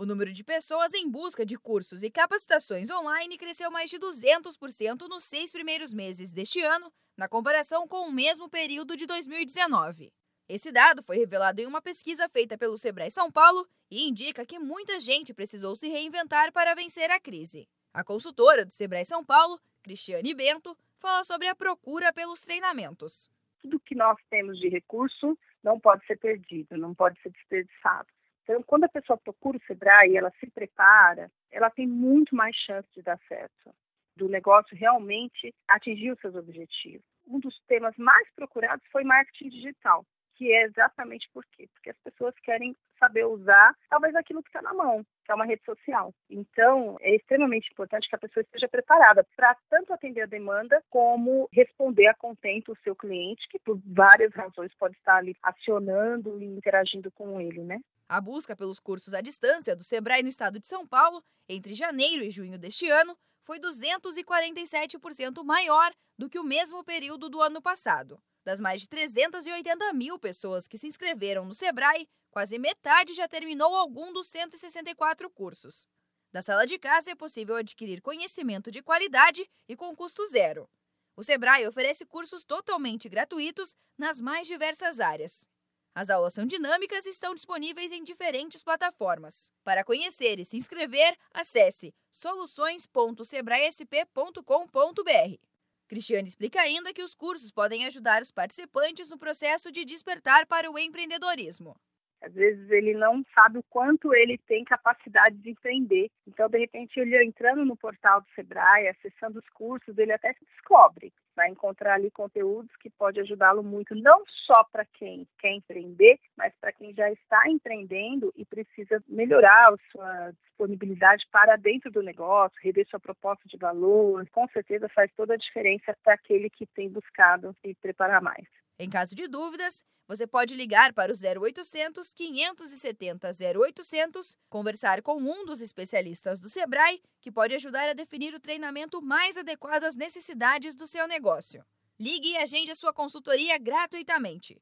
O número de pessoas em busca de cursos e capacitações online cresceu mais de 200% nos seis primeiros meses deste ano, na comparação com o mesmo período de 2019. Esse dado foi revelado em uma pesquisa feita pelo Sebrae São Paulo e indica que muita gente precisou se reinventar para vencer a crise. A consultora do Sebrae São Paulo, Cristiane Bento, fala sobre a procura pelos treinamentos. Tudo que nós temos de recurso não pode ser perdido, não pode ser desperdiçado. Então, quando a pessoa procura o Sebrae e ela se prepara, ela tem muito mais chance de dar certo, do negócio realmente atingir os seus objetivos. Um dos temas mais procurados foi marketing digital, que é exatamente por quê? Porque as pessoas querem saber usar talvez aquilo que está na mão, que é uma rede social. Então, é extremamente importante que a pessoa esteja preparada para tanto atender a demanda como responder a contento o seu cliente, que por várias razões pode estar ali acionando e interagindo com ele, né? A busca pelos cursos à distância do Sebrae no estado de São Paulo, entre janeiro e junho deste ano, foi 247% maior do que o mesmo período do ano passado. Das mais de 380 mil pessoas que se inscreveram no Sebrae, quase metade já terminou algum dos 164 cursos. Da sala de casa é possível adquirir conhecimento de qualidade e com custo zero. O Sebrae oferece cursos totalmente gratuitos nas mais diversas áreas. As aulas são dinâmicas e estão disponíveis em diferentes plataformas. Para conhecer e se inscrever, acesse soluções.sebraesp.com.br. Cristiane explica ainda que os cursos podem ajudar os participantes no processo de despertar para o empreendedorismo. Às vezes ele não sabe o quanto ele tem capacidade de empreender. Então, de repente, ele entrando no portal do Sebrae, acessando os cursos, ele até se descobre. Vai encontrar ali conteúdos que pode ajudá-lo muito, não só para quem quer empreender, mas para quem já está empreendendo e precisa melhorar a sua disponibilidade para dentro do negócio, rever sua proposta de valor. Com certeza faz toda a diferença para aquele que tem buscado se preparar mais. Em caso de dúvidas, você pode ligar para o 0800 570 0800, conversar com um dos especialistas do Sebrae, que pode ajudar a definir o treinamento mais adequado às necessidades do seu negócio. Ligue e agende a sua consultoria gratuitamente.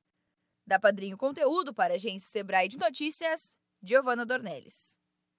Da Padrinho Conteúdo para a agência Sebrae de Notícias, Giovana Dornelles.